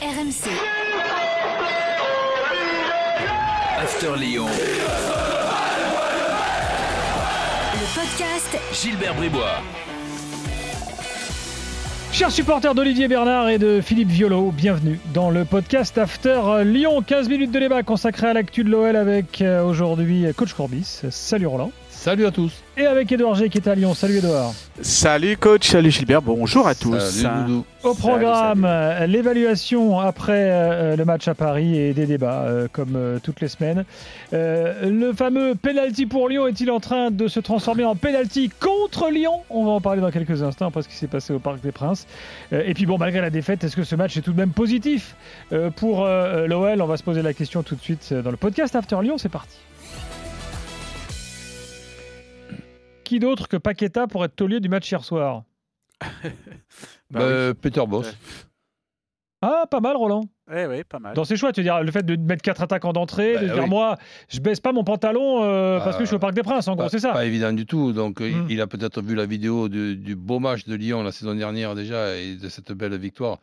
RMC. After Lyon. Le podcast Gilbert Bribois. Chers supporters d'Olivier Bernard et de Philippe Violo, bienvenue dans le podcast After Lyon. 15 minutes de débat consacré à l'actu de l'OL avec euh, aujourd'hui Coach Courbis. Salut Roland. Salut à tous. Et avec Edouard G qui est à Lyon. Salut Edouard. Salut coach, salut Gilbert, bonjour à tous. Salut. Au programme, euh, l'évaluation après euh, le match à Paris et des débats euh, comme euh, toutes les semaines. Euh, le fameux penalty pour Lyon est-il en train de se transformer en penalty contre Lyon? On va en parler dans quelques instants après ce qui s'est passé au Parc des Princes. Euh, et puis bon, malgré la défaite, est-ce que ce match est tout de même positif? Euh, pour euh, l'OL On va se poser la question tout de suite euh, dans le podcast After Lyon. C'est parti. Qui d'autre que Paqueta pour être taulier du match hier soir? Bah Euh, Peter Boss. Ouais. Ah, pas mal, Roland. Eh oui, pas mal. Dans ses choix, tu veux dire le fait de mettre quatre attaquants d'entrée, Bah de dire oui. moi, je baisse pas mon pantalon euh, parce que je suis au Parc des Princes, en gros, c'est ça. Pas évident du tout. Donc, euh, Mm. il a peut-être vu la vidéo du, du beau match de Lyon la saison dernière déjà et de cette belle victoire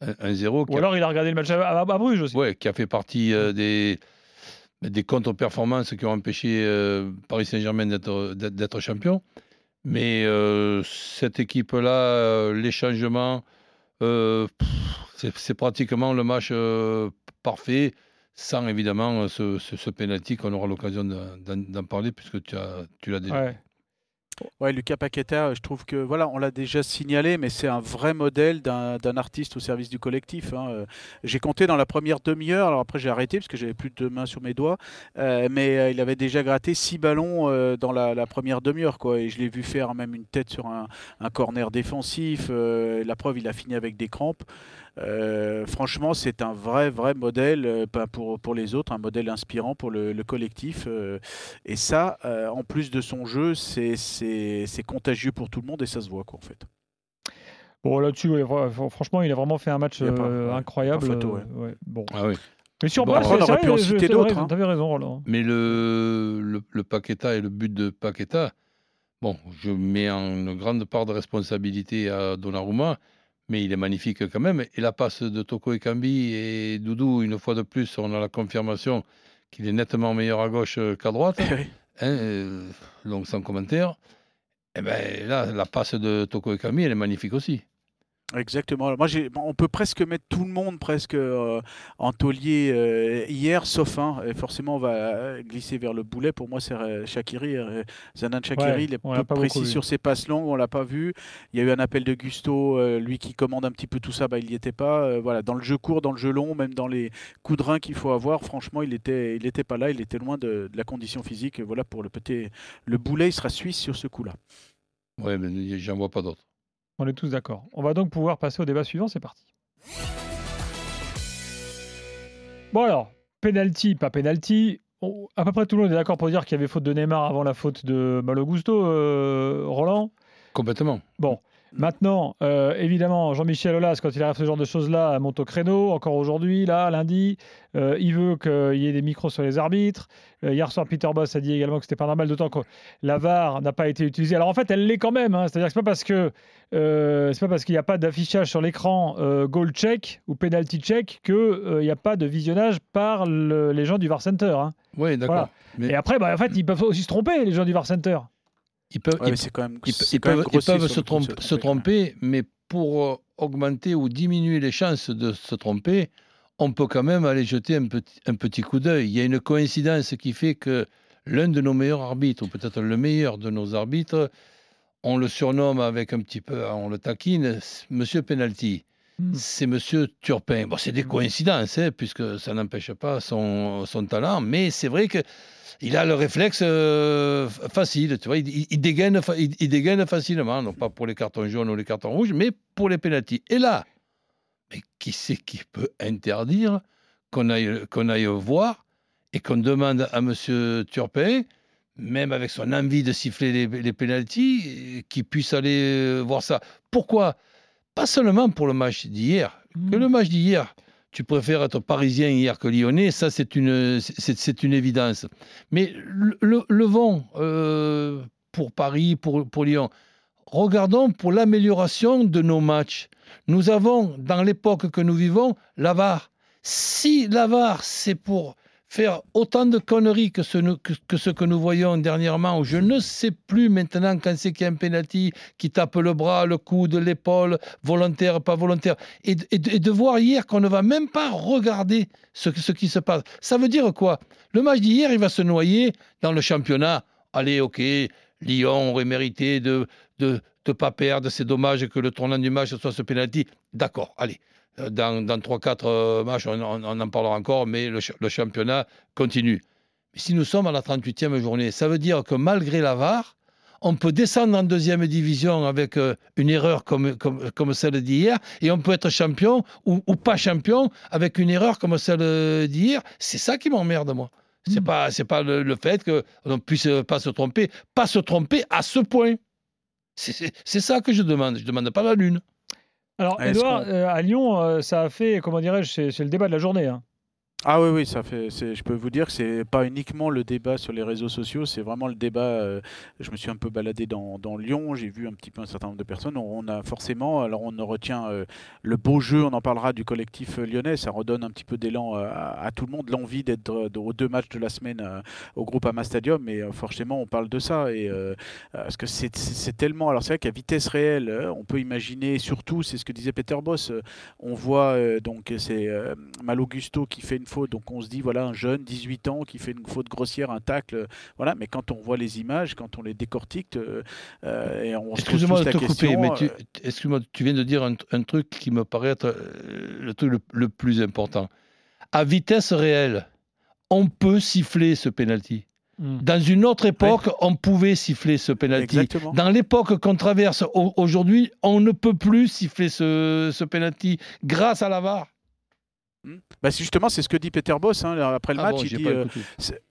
1-0 qui, Ou a- alors il a regardé le match à, à- à Bruges aussi. ouais, qui a fait partie euh, des, des contre-performances qui ont empêché euh, Paris Saint-Germain d'être champion. Mais euh, cette équipe-là, euh, les changements, c'est pratiquement le match parfait, sans évidemment ce, ce, penalty qu'on aura l'occasion d'en- parler puisque tu, as, tu l'as déjà. Ouais, Lucas Paqueta, je trouve que voilà, on l'a déjà signalé, mais c'est un vrai modèle d'un artiste au service du collectif. hein. Euh, J'ai compté dans la première demi-heure, alors après j'ai arrêté parce que j'avais plus de mains sur mes doigts, euh, mais euh, il avait déjà gratté six ballons dans la, première demi-heure, quoi. Et je l'ai vu faire même une tête sur un, corner défensif. la preuve, il a fini avec des crampes. Franchement, c'est un vrai, vrai modèle pour, pour les autres, un modèle inspirant pour le, le collectif. et ça, en plus de son jeu, c'est- c'est contagieux pour tout le monde et ça se voit, quoi, en fait. Bon, là-dessus, ouais, franchement, il a vraiment fait un match pas- euh, incroyable. pas photo, ouais. euh, ouais, Bon. Ah oui. Mais sur Bon, Brest, on aurait pu en je- citer d'autres, hein. T'avais raison, Roland. Mais le, le, le Paqueta et le but de Paqueta, bon, je mets une grande part de responsabilité à Donnarumma, mais il est magnifique quand même. Et la passe de Toko Ekambi et Doudou, une fois de plus, on a la confirmation qu'il est nettement meilleur à gauche euh, qu'à droite. hein, euh, donc sans commentaire. Et ben là, la passe de Toko Ekambi, elle est magnifique aussi. Exactement. Alors, Moi, on peut presque mettre tout le monde presque euh, en taulier euh, hier, sauf un. Et forcément, on va euh, glisser vers le boulet. Pour moi, c'est euh, Shakiri. euh, Zanan Shakiri, Ouais, il est peu pas précis sur ses passes longues. On l'a pas vu. Il y a eu un appel de Gusto, euh, lui qui commande un petit peu tout ça. Bah, il n'y était pas. Euh, voilà, dans le jeu court, dans le jeu long, même dans les coups de rein qu'il faut avoir. Franchement, il était, il était pas là. Il était loin de, de la condition physique. Et voilà pour le petit, le boulet, il sera suisse sur ce coup-là. Ouais, mais j'en vois pas d'autres. On est tous d'accord. On va donc pouvoir passer au débat suivant, c'est parti. Bon alors, penalty, pas penalty. On- à peu près tout le monde est d'accord pour dire qu'il y avait faute de Neymar avant la faute de Malo Gusto, euh, Roland? Complètement. Maintenant, euh, évidemment, Jean-Michel Aulas, quand il arrive ce genre de choses-là, monte au créneau. Encore aujourd'hui, là, lundi, euh, il veut qu'il y ait des micros sur les arbitres. Euh, hier soir, Peter Boss a dit également que c'était pas normal, d'autant que la VAR n'a pas été utilisée. Alors en fait, elle l'est quand même. hein. C'est-à-dire que c'est pas parce que c'est pas parce qu'il n'y a pas d'affichage sur l'écran goal check ou penalty check que il n'y a pas de visionnage par le- les gens du VAR Center. hein. Oui, d'accord. Voilà. Mais Et après, bah, en fait, ils peuvent aussi se tromper, les gens du VAR Center. Ils peuvent, Ouais, ils mais c'est quand même. Ils, c'est ils quand même peuvent, ils grossier peuvent sur se, tromper, se mais pour euh, augmenter ou diminuer les chances de se tromper, on peut quand même aller jeter un petit, un petit coup d'œil. Il y a une coïncidence qui fait que l'un de nos meilleurs arbitres, ou peut-être le meilleur de nos arbitres, on le surnomme avec un petit peu, on le taquine, Monsieur Penalty. Mm. C'est Monsieur Turpin. Bon, c'est des coïncidences, hein, puisque ça n'empêche pas son, son talent, mais c'est vrai que il a le réflexe euh, facile, tu vois, il, il- dégaine, il, il dégaine facilement, non pas pour les cartons jaunes ou les cartons rouges, mais pour les pénaltys. Et là, mais qui c'est qui peut interdire qu'on aille, qu'on aille voir et qu'on demande à M. Turpin, même avec son envie de siffler les, les pénaltys, qu'il puisse aller euh, voir ça Pourquoi? Pas seulement pour le match d'hier, que le match d'hier, tu préfères être parisien hier que lyonnais, ça c'est une, c'est, une évidence. Mais le vent euh, pour Paris, pour, pour Lyon, regardons pour l'amélioration de nos matchs. Nous avons, dans l'époque que nous vivons, l'avare. Si l'avare, c'est pour faire autant de conneries que ce, que- nous voyons dernièrement, où je ne sais plus maintenant quand c'est qu'il y a un penalty qui tape le bras, le coude, l'épaule, volontaire, pas volontaire, et, de- voir hier qu'on ne va même pas regarder ce, ce qui se passe. Ça veut dire quoi? Le match d'hier, il va se noyer dans le championnat. Allez, ok, Lyon aurait mérité de de, de pas perdre, c'est dommage que le tournant du match soit ce penalty. D'accord, allez. Euh, Dans, dans 3-4 euh, matchs, on, on- on en parlera encore, mais le, le championnat continue. Mais si nous sommes à la 38e journée, ça veut dire que malgré la VAR, on peut descendre en deuxième division avec euh, une erreur comme, comme, comme celle d'hier, et on peut être champion ou, ou pas champion avec une erreur comme celle d'hier. C'est ça qui m'emmerde, moi. C'est Mm. pas, pas le, le fait qu'on puisse pas se tromper, pas se tromper à ce point. C'est- ça que je demande. Je demande pas la lune. Alors, Edouard, euh, à Lyon, euh, ça a fait, comment dirais-je, c'est c'est le débat de la journée. hein. Ah oui, oui, ça fait. Je peux vous dire que c'est pas uniquement le débat sur les réseaux sociaux, c'est vraiment le débat. euh, je me suis un peu baladé dans, Lyon, j'ai vu un petit peu un certain nombre de personnes. On a forcément, alors on retient euh, le beau jeu, on en parlera du collectif euh, lyonnais, ça redonne un petit peu d'élan à, tout le monde, l'envie d'être aux deux matchs de la semaine au groupe Ama Stadium, euh, forcément on parle de ça et parce que c'est tellement. Alors c'est vrai qu'à vitesse réelle, on peut imaginer, surtout, c'est ce que disait Peter Boss, on voit donc c'est euh, Malo Gusto qui fait une faute, donc on se dit voilà un jeune 18 ans qui fait une faute grossière, un tacle, euh, voilà. Mais quand on voit les images, quand on les décortique, euh, euh, et on se pose Excuse-moi de la te couper, question, mais tu, excuse-moi, tu viens de dire un, un truc qui me paraît être le truc le, le plus important. À vitesse réelle, on peut siffler ce penalty. Mm. Dans une autre époque, on pouvait siffler ce penalty. exactement. Dans l'époque qu'on traverse au- aujourd'hui, on ne peut plus siffler ce, ce penalty grâce à la VAR. Bah, c'est justement, c'est ce que dit Peter Boss hein, après le Ah match. bon, il j'ai dit, pas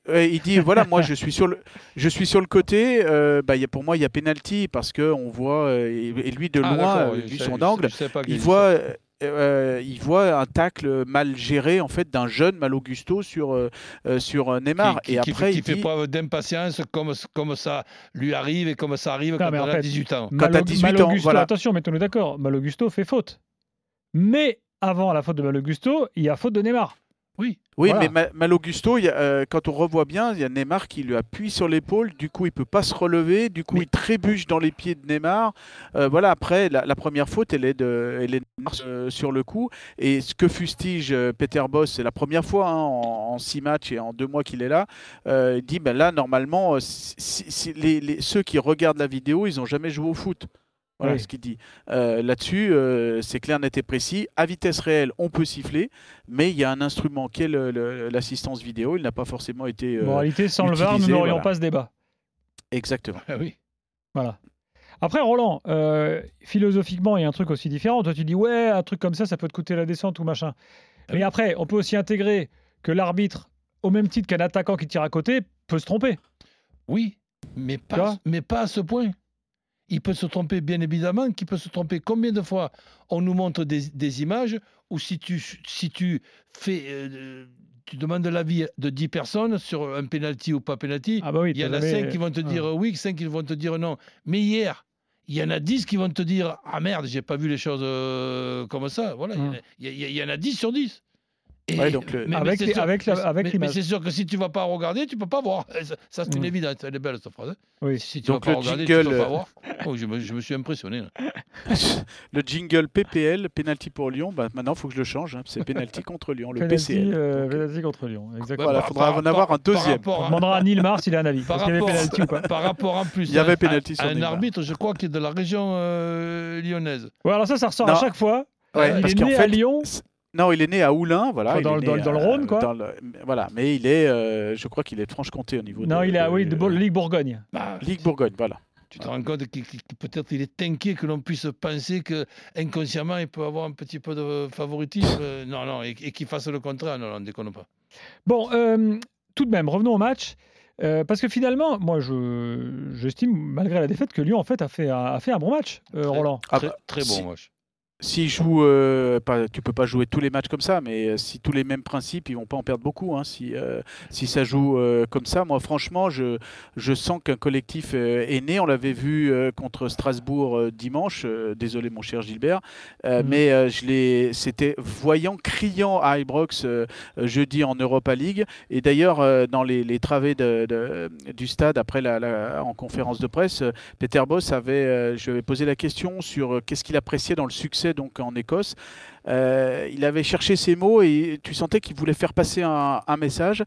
euh, il dit voilà, moi je suis sur le, je suis sur le côté. euh, bah, il y a, pour moi, il y a penalty parce que on voit euh, et, et lui de Ah, loin, vu son angle, je il voit, euh, il voit un tacle mal géré en fait d'un jeune Malo Gusto sur euh, sur Neymar. qui, et après, qui il fait dit, preuve d'impatience comme, comme ça lui arrive et comme ça arrive quand mais on a fait, 18 ans. Quand t'as Malo- 18 Malo ans, Gusto, voilà. attention, mettons-nous d'accord, Malo Gusto fait faute. Mais avant la faute de Malo Gusto, il y a faute de Neymar. Oui. Oui, Voilà. mais Ma- Malo Gusto, il y a, euh, quand on revoit bien, il y a Neymar qui lui appuie sur l'épaule. Du coup, il peut pas se relever. Du coup, Mais- il trébuche dans les pieds de Neymar. Euh, voilà. Après, la, la première faute, elle est de, elle est de Neymar, euh, sur le coup. Et ce que fustige euh, Peter Boss, c'est la première fois hein, en, en six matchs et en deux mois qu'il est là. euh, il dit, ben là, normalement, si- si- si les, les- ceux qui regardent la vidéo, ils ont jamais joué au foot. Voilà Oui. ce qu'il dit. Euh, Là-dessus, euh, c'est clair, net et précis. À vitesse réelle, on peut siffler, mais il y a un instrument qui est l'assistance vidéo. Il n'a pas forcément été. euh, Moralité, sans le VAR, nous n'aurions voilà. pas ce débat. Exactement. Ah oui. Voilà. Après, Roland, euh, philosophiquement, il y a un truc aussi différent. Toi, tu dis, ouais, un truc comme ça, ça peut te coûter la descente ou machin. Ah Mais après, on peut aussi intégrer que l'arbitre, au même titre qu'un attaquant qui tire à côté, peut se tromper. Oui, mais pas, mais pas à ce point. Il peut se tromper, bien évidemment, qu'il peut se tromper. Combien de fois on nous montre des, des images où si tu, si tu fais, euh, tu demandes l'avis de 10 personnes sur un penalty ou pas penalty, Ah bah oui, il y en a jamais- 5 qui vont te Ah. dire oui, 5 qui vont te dire non. Mais hier, il y en a 10 qui vont te dire ah merde, j'ai pas vu les choses euh, comme ça. Voilà, il y Hum. y en a 10 sur 10. Ouais, donc le- Avec c'est les- sûr- avec la- mais- avec mais- mais l'image. c'est sûr que si tu vas pas regarder, tu peux pas voir. Ça, ça, c'est une Hum. évidence. Elle est belle cette phrase. hein. Oui. Si tu Donc vas pas le regarder, jingle, tu peux pas euh, voir. Oh, je, me, je me suis impressionné. là. le jingle PPL, penalty pour Lyon, bah, maintenant il faut que je le change. hein. C'est penalty contre Lyon, le Penalty, PCL. euh, Donc, penalty contre Lyon. Exactement. Voilà, faudra par- en avoir par- un deuxième. On demandera à Neil Mars s'il a un avis. par Est-ce qu'il y avait rapport, penalty ou pas par rapport en plus Il y avait penalty sur un arbitre, je crois, qui est de la région euh, lyonnaise. Alors ça, ça ressort à chaque fois. Ouais, il parce est né fait, à Lyon. Non, il est né à Oulin, voilà. Enfin, il dans est le- dans né Rhône, quoi. dans le- Voilà, mais il est, euh, je crois qu'il est de Franche-Comté au niveau Non, de, il est à de- oui, de Ligue Bourgogne. Bah, Ligue Bourgogne, voilà. Tu te rends compte qu'il- qu'il- qu'il- peut-être il est inquiet que l'on puisse penser que inconsciemment il peut avoir un petit peu de favoritisme. Non, non, et, et qu'il fasse le contraire. Non, non, déconne pas. Bon, euh, tout de même, revenons au match. Euh, parce que finalement, moi, je j'estime, malgré la défaite, que Lyon en fait a fait un, a fait un bon match, euh, Très- Roland. Ah très, bah, très si- bon match. S'il joue, euh, pas, tu peux pas jouer tous les matchs comme ça, mais euh, si tous les mêmes principes, ils vont pas en perdre beaucoup. hein, si, euh, si ça joue euh, comme ça, moi franchement, je, je sens qu'un collectif est né. On l'avait vu contre Strasbourg dimanche. Désolé mon cher Gilbert, Mhm. mais je l'ai, c'était voyant, criant à Ibrox jeudi en Europa League. Et d'ailleurs, dans les, les travées de- de- du stade après la, la- en conférence de presse, Peter Boss avait, je lui avais posé la question sur qu'est-ce qu'il appréciait dans le succès donc en Écosse. Euh, il avait cherché ses mots et tu sentais qu'il voulait faire passer un, un message.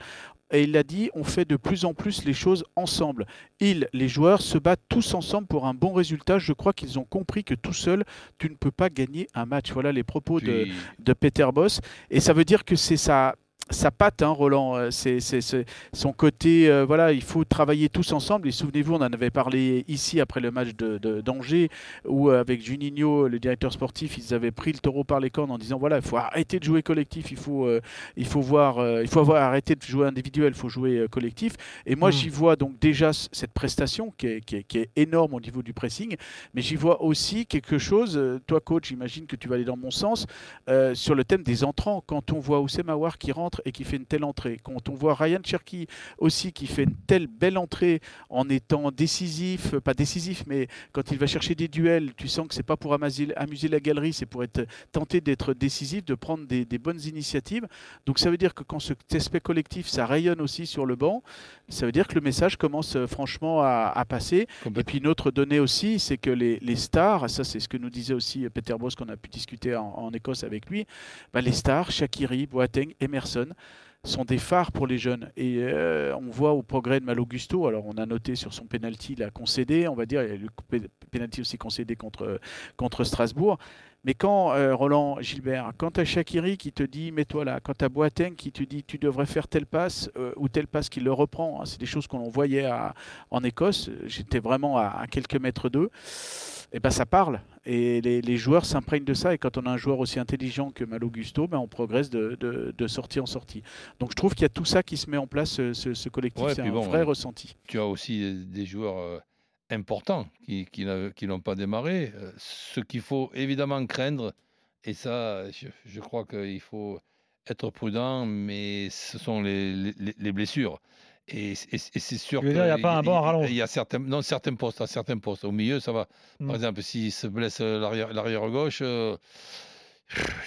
Et il a dit, on fait de plus en plus les choses ensemble. Ils, les joueurs, se battent tous ensemble pour un bon résultat. Je crois qu'ils ont compris que tout seul, tu ne peux pas gagner un match. Voilà les propos de Peter Boss. Et ça veut dire que c'est sa, sa patte, hein, Roland. Euh, C'est son côté, euh, voilà, il faut travailler tous ensemble. Et souvenez-vous, on en avait parlé ici après le match de, d'Angers, où euh, avec Juninho, le directeur sportif, ils avaient pris le taureau par les cornes en disant, voilà, il faut arrêter de jouer collectif, il faut, euh, il faut voir, euh, il faut avoir arrêté de jouer individuel, il faut jouer collectif. Et moi, Mm. j'y vois donc déjà cette prestation qui est, qui est- qui est énorme au niveau du pressing, mais j'y vois aussi quelque chose, toi coach, j'imagine que tu vas aller dans mon sens, sur le thème des entrants. Quand on voit Oussem Aouar qui rentre et qui fait une telle entrée, quand on voit Ryan Cherky aussi qui fait une telle belle entrée en étant décisif, euh, pas décisif, mais quand il va chercher des duels, tu sens que c'est pas pour amuser, amuser la galerie, c'est pour être tenter d'être décisif, de prendre des, des bonnes initiatives. Donc ça veut dire que quand cet aspect collectif, ça rayonne aussi sur le banc, ça veut dire que le message commence euh, franchement à, à passer. Et puis une autre donnée aussi, c'est que les, les stars, ça c'est ce que nous disait aussi Peter Boss qu'on a pu discuter en, en Écosse avec lui, bah, les stars, Shakiri, Boateng, Emerson, personnes sont des phares pour les jeunes. Et euh, on voit au progrès de Malo Gusto, alors on a noté sur son penalty, il a concédé, on va dire, il a le penalty aussi concédé contre, contre Strasbourg. Mais quand, euh, Roland Gilbert, quand tu Shakiri qui te dit mets-toi là, quand tu as Boateng qui te dit tu devrais faire telle passe euh, ou telle passe qui le reprend, hein, c'est des choses qu'on voyait en Écosse, j'étais vraiment à, quelques mètres d'eux, et ben ça parle. Et les, joueurs s'imprègnent de ça. Et quand on a un joueur aussi intelligent que Malo Gusto, ben on progresse de- de sortie en sortie. Donc je trouve qu'il y a tout ça qui se met en place, ce, ce- collectif. Ouais, c'est un bon, vrai euh, ressenti. tu as aussi des joueurs euh, importants qui, qui n'avaient- qui n'ont pas démarré. Euh, Ce qu'il faut évidemment craindre, et ça, je, je crois qu'il faut être prudent, mais ce sont les, les- les blessures. Et, et- et c'est sûr Tu veux dire, il y a pas un banc à rallonge Il y a certains, non, certains postes, à certains postes. Au milieu, ça va. Mm. Par exemple, s'il se blesse euh, l'arrière l'arrière gauche, euh,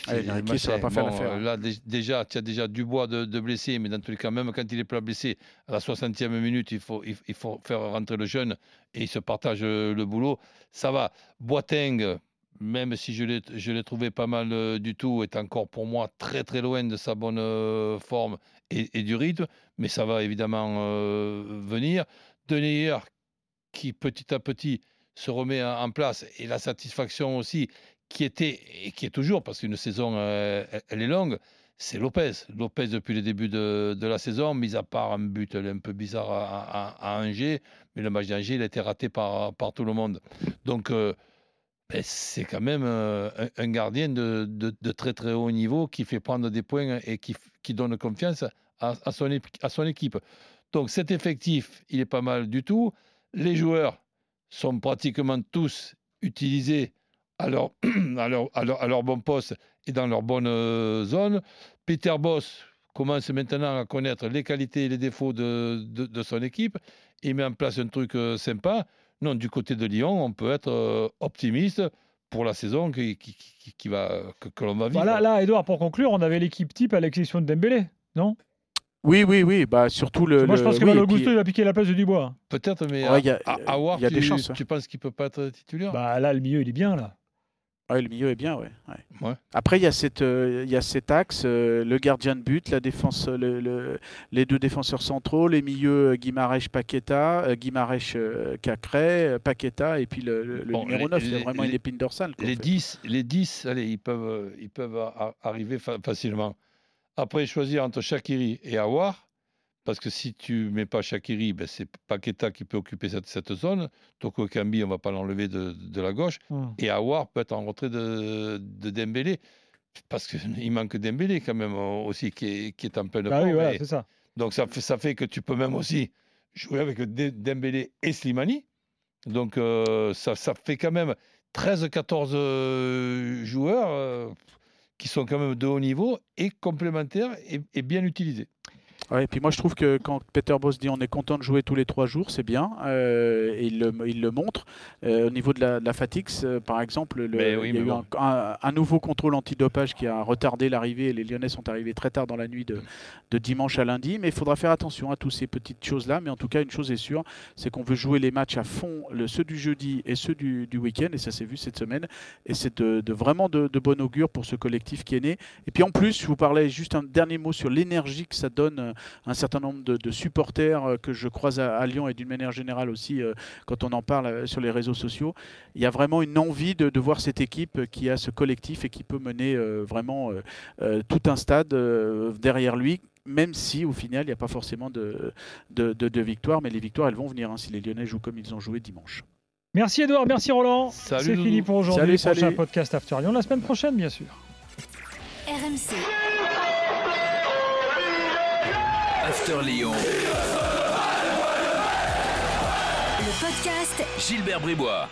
Allez, c'est- Riquet, ça va pas faire l'affaire, hein. Là, dé- déjà, tu as déjà Dubois de, de blessé, mais dans tous les cas, même quand il est pas blessé, à la 60e minute, il faut, il, il faut faire rentrer le jeune et il se partage euh, le boulot. Ça va. Boateng, même si je l'ai je l'ai trouvé pas mal euh, du tout, est encore pour moi très très loin de sa bonne euh, forme et, et du rythme, mais ça va évidemment euh, venir. Deneyer, qui petit à petit se remet en place, et la satisfaction aussi, qui était et qui est toujours, parce qu'une saison, euh, elle- est longue, c'est Lopez. Lopez, depuis le début de, de la saison, mis à part un but un peu bizarre à, à- Angers, mais le match d'Angers, il a été raté par, par tout le monde. Donc, euh, ben, c'est quand même euh, un, gardien de, de- très très haut niveau qui fait prendre des points et qui, qui donne confiance à, à son, à son équipe. Donc, cet effectif, il est pas mal du tout. Les joueurs sont pratiquement tous utilisés à leur, à à leur, bon poste et dans leur bonne euh, zone. Peter Boss commence maintenant à connaître les qualités et les défauts de, de, son équipe et met en place un truc euh, sympa. Non, du côté de Lyon, on peut être euh, optimiste pour la saison qui, qui, qui- va, que, que l'on va vivre. Voilà, là, Edouard, pour conclure, on avait l'équipe type à l'exception de Dembélé, non? Oui, oui, oui. Bah, surtout le. Moi, je le- pense que oui, Malo et puis- Gusto, il va piquer la place de Dubois. Peut-être, mais Ouais, il y a- à, y a des tu, chances, ouais. tu penses qu'il peut pas être titulaire? Bah là, le milieu, il est bien, là. Ouais, le milieu est bien, ouais. ouais. Ouais. Après, il y a cette, euh, il y a cet axe, euh, le gardien de but, la défense, euh, le- le- les deux défenseurs centraux, les milieux Guimarães Paqueta, euh, Guimarães euh, Cacré, Paqueta, et puis le, le- Bon, numéro les- 9, c'est vraiment les- une épine dorsale. quoi, en Les fait. 10, les 10, allez, ils peuvent, ils peuvent arriver fa- facilement. Après, choisir entre Shakiri et Awar, parce que si tu mets pas Shakiri, ben c'est Paqueta qui peut occuper cette, cette zone. Toko Kambi, on va pas l'enlever de, de la gauche. Hum. Et Awar peut être en retrait de, de Dembélé. Parce qu'il manque Dembélé quand même euh, aussi, qui est, qui est en pleine oui, voilà, ça. donc ça fait, ça fait que tu peux même aussi jouer avec De- Dembélé et Slimani. Donc euh, ça, ça fait quand même 13-14 euh, joueurs qui sont quand même de haut niveau et complémentaires et, bien utilisés. Ouais, et puis moi je trouve que quand Peter Boss dit on est content de jouer tous les trois jours, c'est bien, euh, et il le, il le montre. Euh, au niveau de la, de la fatigue, euh, par exemple, le- Mais oui, il y a eu bon. un, un- un nouveau contrôle antidopage qui a retardé l'arrivée, et les Lyonnais sont arrivés très tard dans la nuit de, de dimanche à lundi, mais il faudra faire attention à toutes ces petites choses-là, mais en tout cas une chose est sûre, c'est qu'on veut jouer les matchs à fond, le, ceux du jeudi et ceux du, du week-end, et ça s'est vu cette semaine, et c'est de, de vraiment de, de bon augure pour ce collectif qui est né. Et puis en plus, je vous parlais juste un dernier mot sur l'énergie que ça donne euh, un certain nombre de, de supporters euh, que je croise à, à Lyon et d'une manière générale aussi euh, quand on en parle euh, sur les réseaux sociaux. Il y a vraiment une envie de, de voir cette équipe qui a ce collectif et qui peut mener vraiment tout un stade derrière lui. Même si au final il n'y a pas forcément de, de, de- de victoire, mais les victoires elles vont venir hein, si les Lyonnais jouent comme ils ont joué dimanche. Merci Edouard, merci Roland. Salut, C'est fini pour aujourd'hui. Salut, Prochain salut. podcast After Lyon la semaine prochaine, bien sûr. RMC. After Lyon. Le podcast Gilbert Bribois.